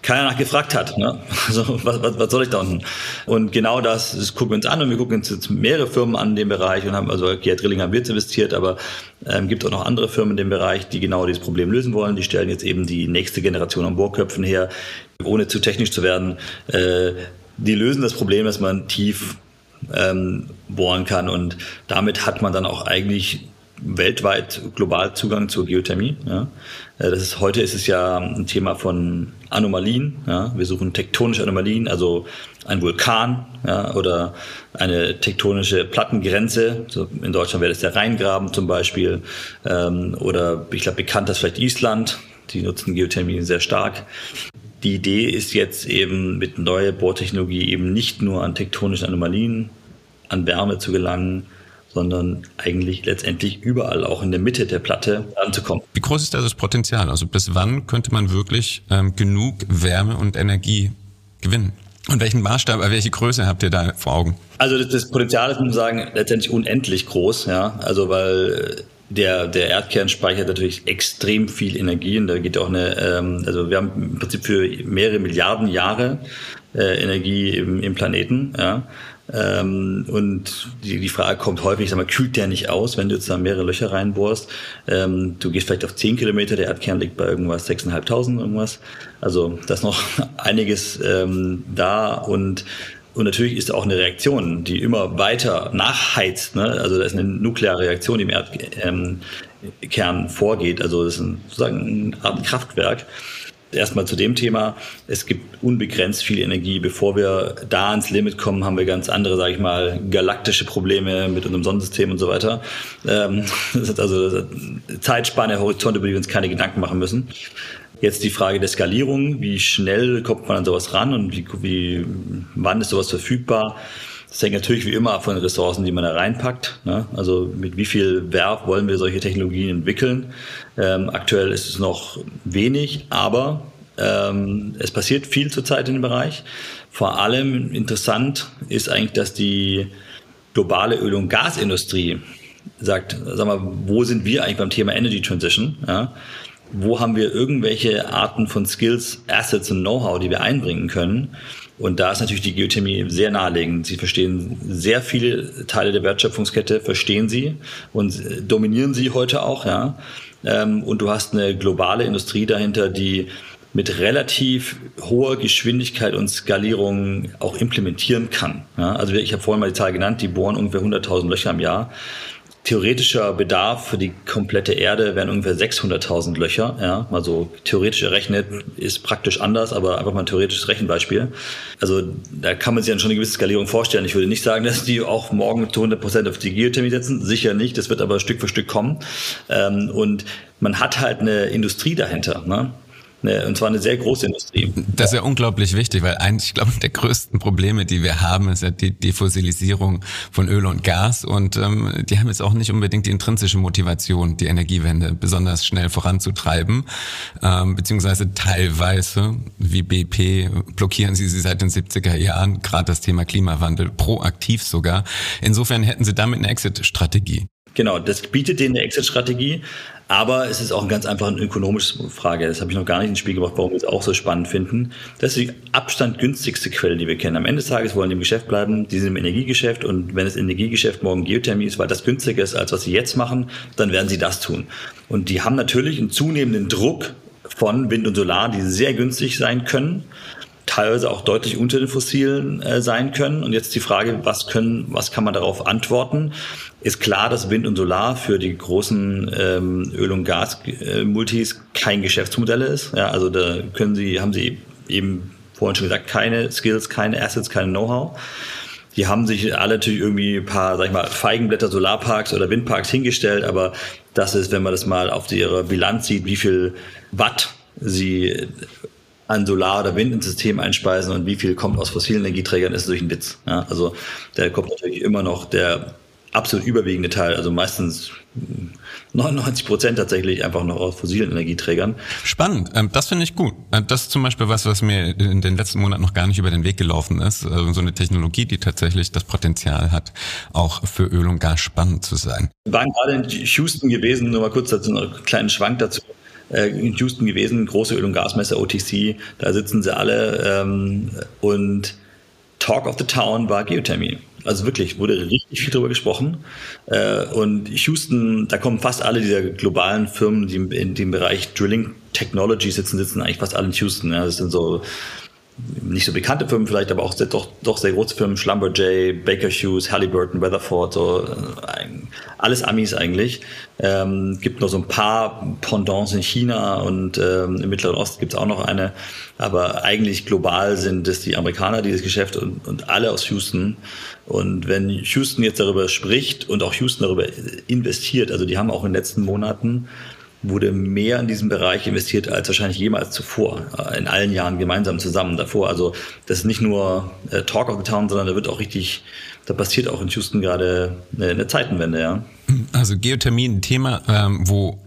Speaker 1: keiner nach gefragt hat. Ne? Also, was, was, was soll ich da unten? Und genau das, das gucken wir uns an und wir gucken uns jetzt mehrere Firmen an in dem Bereich und haben, also GR Drilling haben wir jetzt investiert, aber ähm, gibt auch noch andere Firmen in dem Bereich, die genau dieses Problem lösen wollen. Die stellen jetzt eben die nächste Generation an Bohrköpfen her, ohne zu technisch zu werden. Äh, die lösen das Problem, dass man tief ähm, bohren kann und damit hat man dann auch eigentlich weltweit global Zugang zur Geothermie. Ja. Äh, das ist, heute ist es ja ein Thema von Anomalien. Ja. Wir suchen tektonische Anomalien, also ein Vulkan ja, oder eine tektonische Plattengrenze. So in Deutschland wäre das der Rheingraben zum Beispiel. Ähm, oder ich glaube, bekannt ist vielleicht Island. Die nutzen Geothermie sehr stark. Die Idee ist jetzt eben mit neuer Bohrtechnologie eben nicht nur an tektonischen Anomalien, an Wärme zu gelangen, sondern eigentlich letztendlich überall auch in der Mitte der Platte anzukommen.
Speaker 3: Wie groß ist da das Potenzial? Also bis wann könnte man wirklich ähm, genug Wärme und Energie gewinnen? Und welchen Maßstab, äh, welche Größe habt ihr da vor Augen?
Speaker 1: Also das, das Potenzial ist, muss man sagen, letztendlich unendlich groß, ja. Also weil der, der Erdkern speichert natürlich extrem viel Energie und da geht auch eine, ähm, also wir haben im Prinzip für mehrere Milliarden Jahre äh, Energie im, im Planeten, ja. Ähm, und die, die Frage kommt häufig, sag mal, kühlt der nicht aus, wenn du jetzt da mehrere Löcher reinbohrst? Ähm, du gehst vielleicht auf 10 Kilometer, der Erdkern liegt bei irgendwas 6.500 irgendwas. Also da ist noch einiges ähm, da und und natürlich ist auch eine Reaktion, die immer weiter nachheizt. Ne? Also da ist eine nukleare Reaktion, die im Erdkern ähm, vorgeht. Also das ist ein, sozusagen eine Art Kraftwerk erstmal zu dem Thema. Es gibt unbegrenzt viel Energie. Bevor wir da ans Limit kommen, haben wir ganz andere, sage ich mal, galaktische Probleme mit unserem Sonnensystem und so weiter. Ähm, das ist also Zeitspanne, Horizont, über die wir uns keine Gedanken machen müssen. Jetzt die Frage der Skalierung. Wie schnell kommt man an sowas ran und wie, wie wann ist sowas verfügbar? Das hängt natürlich wie immer ab von den Ressourcen, die man da reinpackt. Ne? Also mit wie viel Werf wollen wir solche Technologien entwickeln? Ähm, aktuell ist es noch wenig, aber ähm, es passiert viel zurzeit in dem Bereich. Vor allem interessant ist eigentlich, dass die globale Öl- und Gasindustrie sagt, sag mal, wo sind wir eigentlich beim Thema Energy Transition? Ja? Wo haben wir irgendwelche Arten von Skills, Assets und Know-how, die wir einbringen können? Und da ist natürlich die Geothermie sehr naheliegend. Sie verstehen sehr viele Teile der Wertschöpfungskette, verstehen sie und dominieren sie heute auch, ja. Ähm, und du hast eine globale Industrie dahinter, die mit relativ hoher Geschwindigkeit und Skalierung auch implementieren kann. Ja, also ich habe vorhin mal die Zahl genannt, die bohren ungefähr 100.000 Löcher im Jahr theoretischer Bedarf für die komplette Erde wären ungefähr 600.000 Löcher. Ja, mal so theoretisch errechnet ist praktisch anders, aber einfach mal ein theoretisches Rechenbeispiel. Also da kann man sich dann schon eine gewisse Skalierung vorstellen. Ich würde nicht sagen, dass die auch morgen zu 100 Prozent auf die Geothermie setzen. Sicher nicht. Das wird aber Stück für Stück kommen. Ähm, und man hat halt eine Industrie dahinter. Ne? Und zwar eine sehr große Industrie.
Speaker 3: Das ist ja unglaublich wichtig, weil eigentlich, ich glaube, der größten Probleme, die wir haben, ist ja die Defossilisierung von Öl und Gas. Und ähm, die haben jetzt auch nicht unbedingt die intrinsische Motivation, die Energiewende besonders schnell voranzutreiben. Ähm, beziehungsweise teilweise, wie BP, blockieren sie sie seit den 70er Jahren, gerade das Thema Klimawandel, proaktiv sogar. Insofern hätten sie damit eine Exit-Strategie.
Speaker 1: Genau, das bietet denen eine Exit-Strategie, aber es ist auch eine ganz einfach eine ökonomische Frage. Das habe ich noch gar nicht ins Spiel gebracht, warum wir es auch so spannend finden. Das ist die Abstand günstigste Quelle, die wir kennen. Am Ende des Tages wollen die im Geschäft bleiben, die sind im Energiegeschäft und wenn das Energiegeschäft morgen Geothermie ist, weil das günstiger ist, als was sie jetzt machen, dann werden sie das tun. Und die haben natürlich einen zunehmenden Druck von Wind und Solar, die sehr günstig sein können teilweise auch deutlich unter den fossilen äh, sein können. Und jetzt die Frage, was können, was kann man darauf antworten? Ist klar, dass Wind und Solar für die großen ähm, Öl- und Gas-Multis kein Geschäftsmodell ist. Ja, also da können sie, haben sie eben vorhin schon gesagt, keine Skills, keine Assets, kein Know-how. Die haben sich alle natürlich irgendwie ein paar, sag ich mal, Feigenblätter Solarparks oder Windparks hingestellt, aber das ist, wenn man das mal auf ihre Bilanz sieht, wie viel Watt sie an Solar- oder Wind ins System einspeisen und wie viel kommt aus fossilen Energieträgern, ist durch ein Witz. Ja, also da kommt natürlich immer noch der absolut überwiegende Teil, also meistens 99 Prozent tatsächlich einfach noch aus fossilen Energieträgern.
Speaker 3: Spannend, ähm, das finde ich gut. Äh, das ist zum Beispiel was, was mir in den letzten Monaten noch gar nicht über den Weg gelaufen ist. Also so eine Technologie, die tatsächlich das Potenzial hat, auch für Öl und Gas spannend zu sein.
Speaker 1: Wir waren gerade in Houston gewesen, nur mal kurz dazu, einen kleinen Schwank dazu. Äh, in Houston gewesen, große Öl- und Gasmesse OTC, da sitzen sie alle ähm, und Talk of the Town war Geothermie. Also wirklich, wurde richtig viel darüber gesprochen. Äh, und Houston, da kommen fast alle dieser globalen Firmen, die in dem Bereich Drilling Technology sitzen, sitzen eigentlich fast alle in Houston. Das sind so nicht so bekannte Firmen vielleicht, aber auch doch, doch sehr große Firmen, Schlumberger, Baker Hughes, Halliburton, Weatherford, so äh, alles Amis eigentlich. Ähm, gibt noch so ein paar Pendants in China und ähm, im Mittleren Osten gibt es auch noch eine, aber eigentlich global sind es die Amerikaner, die das Geschäft und, und alle aus Houston. Und wenn Houston jetzt darüber spricht und auch Houston darüber investiert, also die haben auch in den letzten Monaten wurde mehr in diesem Bereich investiert als wahrscheinlich jemals zuvor, äh, in allen Jahren gemeinsam zusammen davor. Also das ist nicht nur äh, Talk of the Town, sondern da wird auch richtig, da passiert auch in Houston gerade eine, eine Zeitenwende, ja.
Speaker 3: Also Geothermie ein Thema, ähm, wo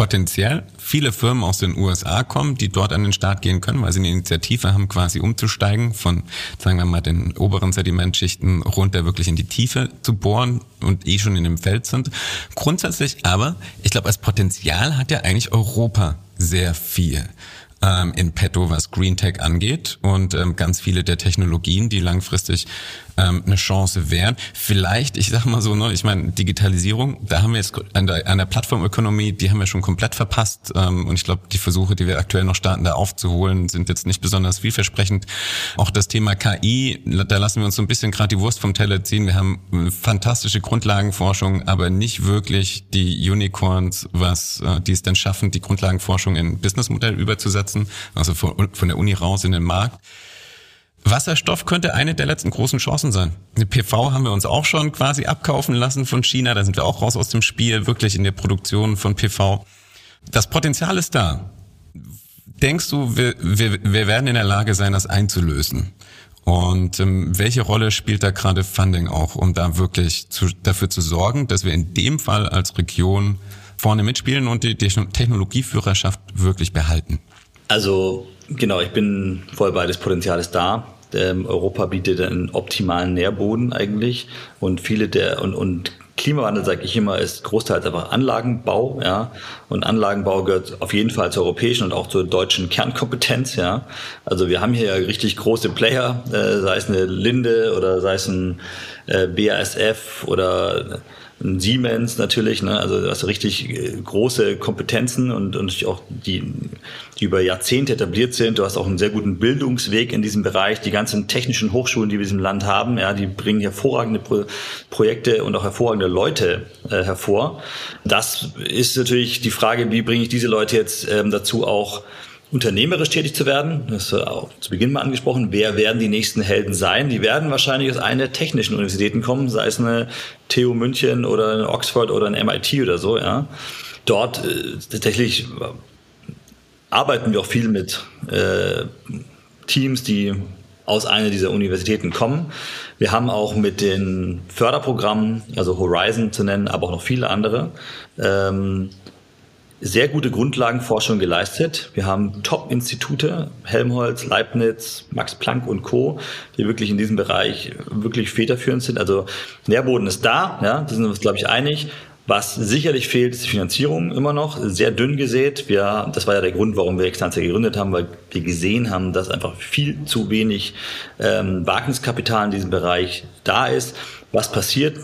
Speaker 3: potenziell viele Firmen aus den USA kommen, die dort an den Start gehen können, weil sie eine Initiative haben, quasi umzusteigen von, sagen wir mal, den oberen Sedimentschichten runter wirklich in die Tiefe zu bohren und eh schon in dem Feld sind. Grundsätzlich aber, ich glaube, als Potenzial hat ja eigentlich Europa sehr viel ähm, in petto, was Green Tech angeht und ähm, ganz viele der Technologien, die langfristig ähm, eine Chance wären. Vielleicht, ich sag mal so, ne, ich meine, Digitalisierung, da haben wir jetzt an der, an der Plattformökonomie, die haben wir schon komplett verpasst ähm, und ich glaube, die Versuche, die wir aktuell noch starten, da aufzuholen, sind jetzt nicht besonders vielversprechend. Auch das Thema KI, da lassen wir uns so ein bisschen gerade die Wurst vom Teller ziehen. Wir haben fantastische Grundlagenforschung, aber nicht wirklich die Unicorns, was äh, die es dann schaffen, die Grundlagenforschung in Businessmodell überzusetzen setzen, also von, von der Uni raus in den Markt. Wasserstoff könnte eine der letzten großen Chancen sein. Eine PV haben wir uns auch schon quasi abkaufen lassen von China. Da sind wir auch raus aus dem Spiel, wirklich in der Produktion von PV. Das Potenzial ist da. Denkst du, wir, wir, wir werden in der Lage sein, das einzulösen? Und ähm, welche Rolle spielt da gerade Funding auch, um da wirklich zu, dafür zu sorgen, dass wir in dem Fall als Region vorne mitspielen und die, Technologieführerschaft wirklich behalten?
Speaker 1: Also genau, ich bin voll bei, das Potenzial ist da. Ähm, Europa bietet einen optimalen Nährboden eigentlich und viele der und, und Klimawandel, sage ich immer, ist großteils einfach Anlagenbau, ja. Und Anlagenbau gehört auf jeden Fall zur europäischen und auch zur deutschen Kernkompetenz, ja. Also wir haben hier ja richtig große Player, äh, sei es eine Linde oder sei es ein äh, BASF oder ein Siemens natürlich, ne? also du hast richtig äh, große Kompetenzen und, und auch die, die über Jahrzehnte etabliert sind. Du hast auch einen sehr guten Bildungsweg in diesem Bereich. Die ganzen technischen Hochschulen, die wir in diesem Land haben, ja, die bringen hervorragende Pro Projekte und auch hervorragende Leute äh, hervor. Das ist natürlich die Frage, wie bringe ich diese Leute jetzt ähm, dazu auch unternehmerisch tätig zu werden. Das ist auch zu Beginn mal angesprochen. Wer werden die nächsten Helden sein? Die werden wahrscheinlich aus einer der technischen Universitäten kommen, sei es eine TU München oder eine Oxford oder ein MIT oder so, ja. Dort äh, tatsächlich arbeiten wir auch viel mit äh, Teams, die aus einer dieser Universitäten kommen. Wir haben auch mit den Förderprogrammen, also Horizon zu nennen, aber auch noch viele andere, ähm, sehr gute Grundlagenforschung geleistet. Wir haben Top-Institute, Helmholtz, Leibniz, Max Planck und Co., die wirklich in diesem Bereich wirklich federführend sind. Also Nährboden ist da, ja, da sind wir uns, glaube ich, einig. Was sicherlich fehlt, ist die Finanzierung immer noch, sehr dünn gesät. Wir, das war ja der Grund, warum wir Extantia gegründet haben, weil wir gesehen haben, dass einfach viel zu wenig ähm, Wagniskapital in diesem Bereich da ist. Was passiert?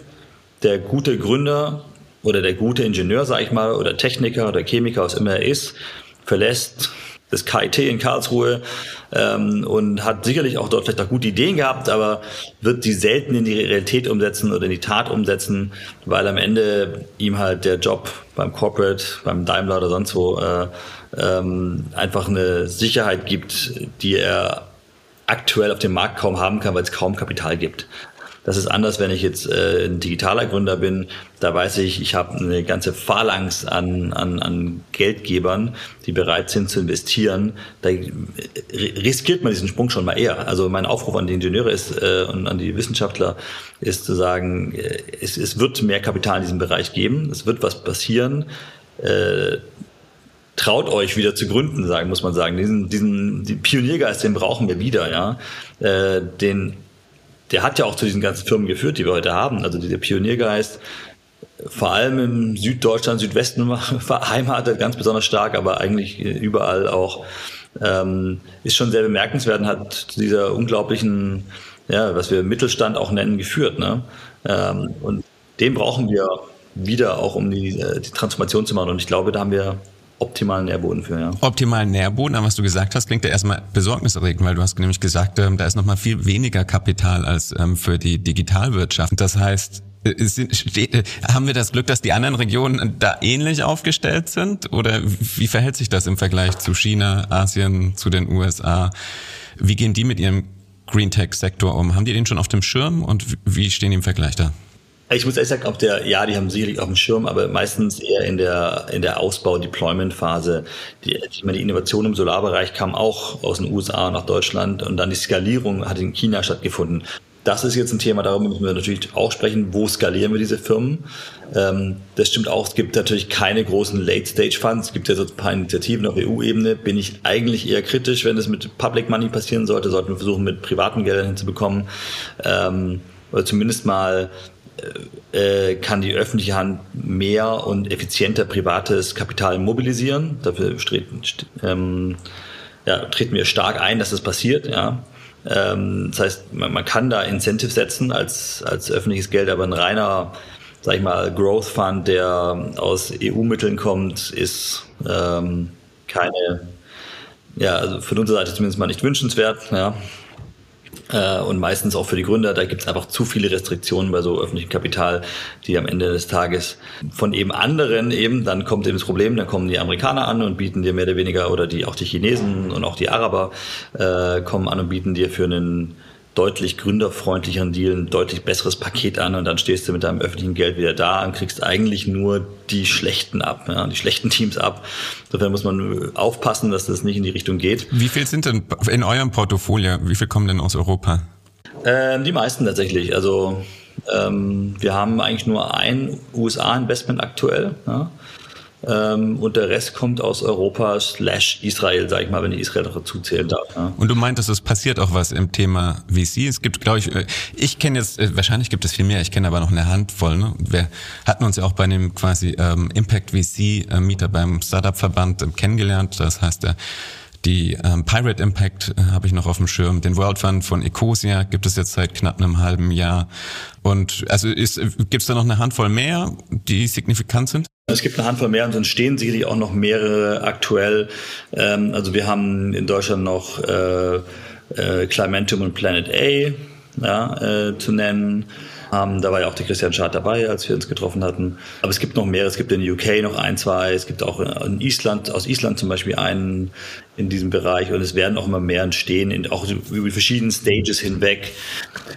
Speaker 1: Der gute Gründer oder der gute Ingenieur, sage ich mal, oder Techniker oder Chemiker, was immer er ist, verlässt das KIT in Karlsruhe ähm, und hat sicherlich auch dort vielleicht auch gute Ideen gehabt, aber wird die selten in die Realität umsetzen oder in die Tat umsetzen, weil am Ende ihm halt der Job beim Corporate, beim Daimler oder sonst wo äh, ähm, einfach eine Sicherheit gibt, die er aktuell auf dem Markt kaum haben kann, weil es kaum Kapital gibt. Das ist anders, wenn ich jetzt äh, ein digitaler Gründer bin. Da weiß ich, ich habe eine ganze Phalanx an, an, an Geldgebern, die bereit sind zu investieren. Da riskiert man diesen Sprung schon mal eher. Also mein Aufruf an die Ingenieure ist äh, und an die Wissenschaftler ist zu sagen, äh, es, es wird mehr Kapital in diesem Bereich geben. Es wird was passieren. Äh, traut euch wieder zu gründen, sagen muss man sagen. Diesen, diesen die Pioniergeist, den brauchen wir wieder, ja. Äh, den der hat ja auch zu diesen ganzen Firmen geführt, die wir heute haben. Also dieser Pioniergeist, vor allem im Süddeutschland, Südwesten verheimatet, ganz besonders stark, aber eigentlich überall auch, ähm, ist schon sehr bemerkenswert und hat zu dieser unglaublichen, ja, was wir Mittelstand auch nennen, geführt. Ne? Ähm, und den brauchen wir wieder auch, um die, äh, die Transformation zu machen. Und ich glaube, da haben wir optimalen Nährboden für, ja.
Speaker 3: Optimalen Nährboden, aber was du gesagt hast, klingt ja erstmal besorgniserregend, weil du hast nämlich gesagt, ähm, da ist nochmal viel weniger Kapital als ähm, für die Digitalwirtschaft. Das heißt, äh, sind, äh, haben wir das Glück, dass die anderen Regionen da ähnlich aufgestellt sind? Oder wie verhält sich das im Vergleich zu China, Asien, zu den USA? Wie gehen die mit ihrem Green Tech-Sektor um? Haben die den schon auf dem Schirm und wie stehen die im Vergleich da?
Speaker 1: Ich muss ehrlich sagen, auf der, ja, die haben sicherlich auf dem Schirm, aber meistens eher in der, in der Ausbau-Deployment-Phase. Die, ich meine, die Innovation im Solarbereich kam auch aus den USA nach Deutschland und dann die Skalierung hat in China stattgefunden. Das ist jetzt ein Thema, darüber müssen wir natürlich auch sprechen. Wo skalieren wir diese Firmen? Ähm, das stimmt auch. Es gibt natürlich keine großen Late-Stage-Funds. Es gibt ja so ein paar Initiativen auf EU-Ebene. Bin ich eigentlich eher kritisch, wenn es mit Public Money passieren sollte. Sollten wir versuchen, mit privaten Geldern hinzubekommen. Ähm, oder zumindest mal kann die öffentliche Hand mehr und effizienter privates Kapital mobilisieren. Dafür treten, ähm, ja, treten wir stark ein, dass das passiert. Ja. Ähm, das heißt, man, man, kann da Incentives setzen als, als öffentliches Geld, aber ein reiner, sag ich mal, Growth Fund, der aus EU-Mitteln kommt, ist ähm, keine, ja, also von unserer Seite zumindest mal nicht wünschenswert. Ja äh, und meistens auch für die Gründer, da gibt es einfach zu viele Restriktionen bei so öffentlichem Kapital, die am Ende des Tages von eben anderen eben, dann kommt eben das Problem, dann kommen die Amerikaner an und bieten dir mehr oder weniger, oder die auch die Chinesen und auch die Araber äh, kommen an und bieten dir für einen deutlich gründerfreundlicheren Deal ein deutlich besseres Paket an und dann stehst du mit deinem öffentlichen Geld wieder da und kriegst eigentlich nur die schlechten ab, ja, die schlechten Teams ab. Insofern muss man aufpassen, dass das nicht in die Richtung geht.
Speaker 3: Wie viel sind denn in eurem Portfolio, wie viel kommen denn aus Europa?
Speaker 1: Ähm, die meisten tatsächlich. Also ähm, wir haben eigentlich nur ein USA-Investment aktuell. Ja. Ähm, und der Rest kommt aus Europa slash Israel, sage ich mal, wenn ich Israel noch dazu zählen darf. Ja.
Speaker 3: Und du meintest, es passiert auch was im Thema VC. Es gibt, glaube ich, äh, ich kenne jetzt, äh, wahrscheinlich gibt es viel mehr, ich kenne aber noch eine Handvoll. Ne? Wir hatten uns ja auch bei dem quasi ähm, Impact VC äh, beim Startup-Verband äh, kennengelernt. Das heißt, der die ähm, Pirate Impact äh, habe ich noch auf dem Schirm. Den World Fund von Ecosia gibt es jetzt seit knapp einem halben Jahr. Und also gibt es da noch eine Handvoll mehr, die signifikant sind?
Speaker 1: Es gibt eine Handvoll mehr und entstehen sicherlich auch noch mehrere aktuell. Ähm, also wir haben in Deutschland noch äh, äh, Climentum und Planet A ja, äh, zu nennen. Ähm, da war ja auch der Christian Schad dabei, als wir uns getroffen hatten. Aber es gibt noch mehr. Es gibt in UK noch ein, zwei. Es gibt auch in Island, aus Island zum Beispiel einen in diesem Bereich. Und es werden auch immer mehr entstehen, in, auch über verschiedene Stages hinweg.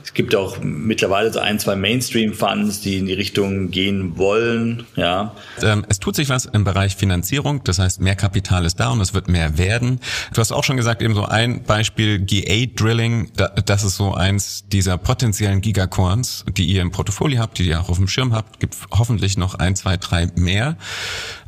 Speaker 1: Es gibt auch mittlerweile so ein, zwei Mainstream-Funds, die in die Richtung gehen wollen. Ja.
Speaker 3: Ähm, es tut sich was im Bereich Finanzierung. Das heißt, mehr Kapital ist da und es wird mehr werden. Du hast auch schon gesagt, eben so ein Beispiel GA-Drilling. Das ist so eins dieser potenziellen Gigacorns, die ihr im Portfolio habt, die ihr auch auf dem Schirm habt. Gibt hoffentlich noch ein, zwei, drei mehr.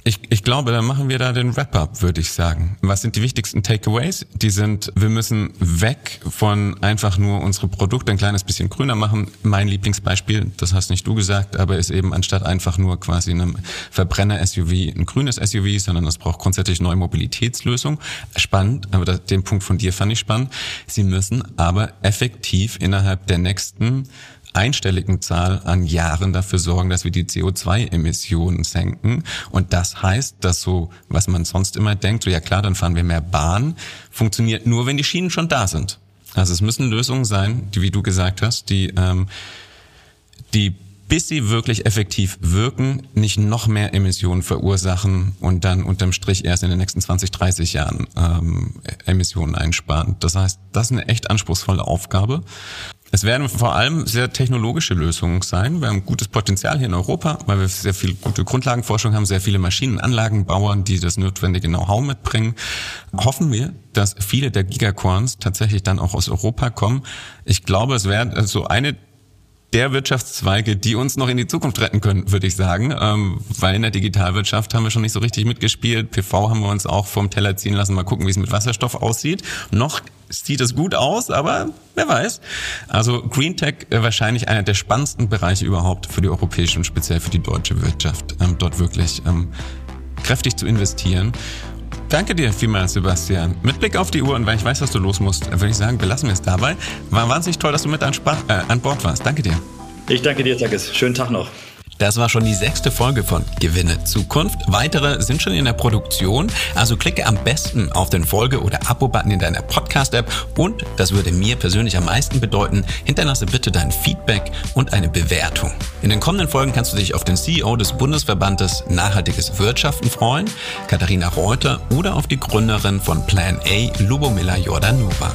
Speaker 3: Ich, ich glaube, dann machen wir da den Wrap-up, würde ich sagen. Was sind die wichtigsten Takeaways? Die sind, wir müssen weg von einfach nur unsere Produkte ein kleines bisschen grüner machen. Mein Lieblingsbeispiel, das hast nicht du gesagt, aber ist eben anstatt einfach nur quasi einem Verbrenner-SUV ein grünes SUV, sondern es braucht grundsätzlich neue Mobilitätslösungen. Spannend, aber das, den Punkt von dir fand ich spannend. Sie müssen aber effektiv innerhalb der nächsten einstelligen Zahl an Jahren dafür sorgen, dass wir die CO2-Emissionen senken. Und das heißt, dass so, was man sonst immer denkt, so ja klar, dann fahren wir mehr Bahn, funktioniert nur, wenn die Schienen schon da sind. Also es müssen Lösungen sein, die, wie du gesagt hast, die, ähm, die bis sie wirklich effektiv wirken, nicht noch mehr Emissionen verursachen und dann unterm Strich erst in den nächsten 20, 30 Jahren ähm, Emissionen einsparen. Das heißt, das ist eine echt anspruchsvolle Aufgabe. Es werden vor allem sehr technologische Lösungen sein. Wir haben gutes Potenzial hier in Europa, weil wir sehr viel gute Grundlagenforschung haben, sehr viele Maschinenanlagenbauer, die das notwendige Know-how mitbringen. Hoffen wir, dass viele der Gigacorns tatsächlich dann auch aus Europa kommen. Ich glaube, es wäre so also eine der Wirtschaftszweige, die uns noch in die Zukunft retten können, würde ich sagen. Ähm, weil in der Digitalwirtschaft haben wir schon nicht so richtig mitgespielt. PV haben wir uns auch vom Teller ziehen lassen. Mal gucken, wie es mit Wasserstoff aussieht. Noch sieht es gut aus, aber wer weiß. Also Green Tech äh, wahrscheinlich einer der spannendsten Bereiche überhaupt für die europäische und speziell für die deutsche Wirtschaft, ähm, dort wirklich ähm, kräftig zu investieren. Danke dir vielmals, Sebastian. Mit Blick auf die Uhr und weil ich weiß, dass du los musst, würde ich sagen, belassen wir es dabei. War wahnsinnig toll, dass du mit an, äh, an Bord warst. Danke dir.
Speaker 1: Ich danke dir, Takis. Schönen Tag noch.
Speaker 3: Das war schon die sechste Folge von Gewinne Zukunft. Weitere sind schon in der Produktion, also klicke am besten auf den Folge- oder Abo-Button in deiner Podcast-App und, das würde mir persönlich am meisten bedeuten, hinterlasse bitte dein Feedback und eine Bewertung. In den kommenden Folgen kannst du dich auf den CEO des Bundesverbandes Nachhaltiges Wirtschaften freuen, Katharina Reuter, oder auf die Gründerin von Plan A, Lubomila Jordanova.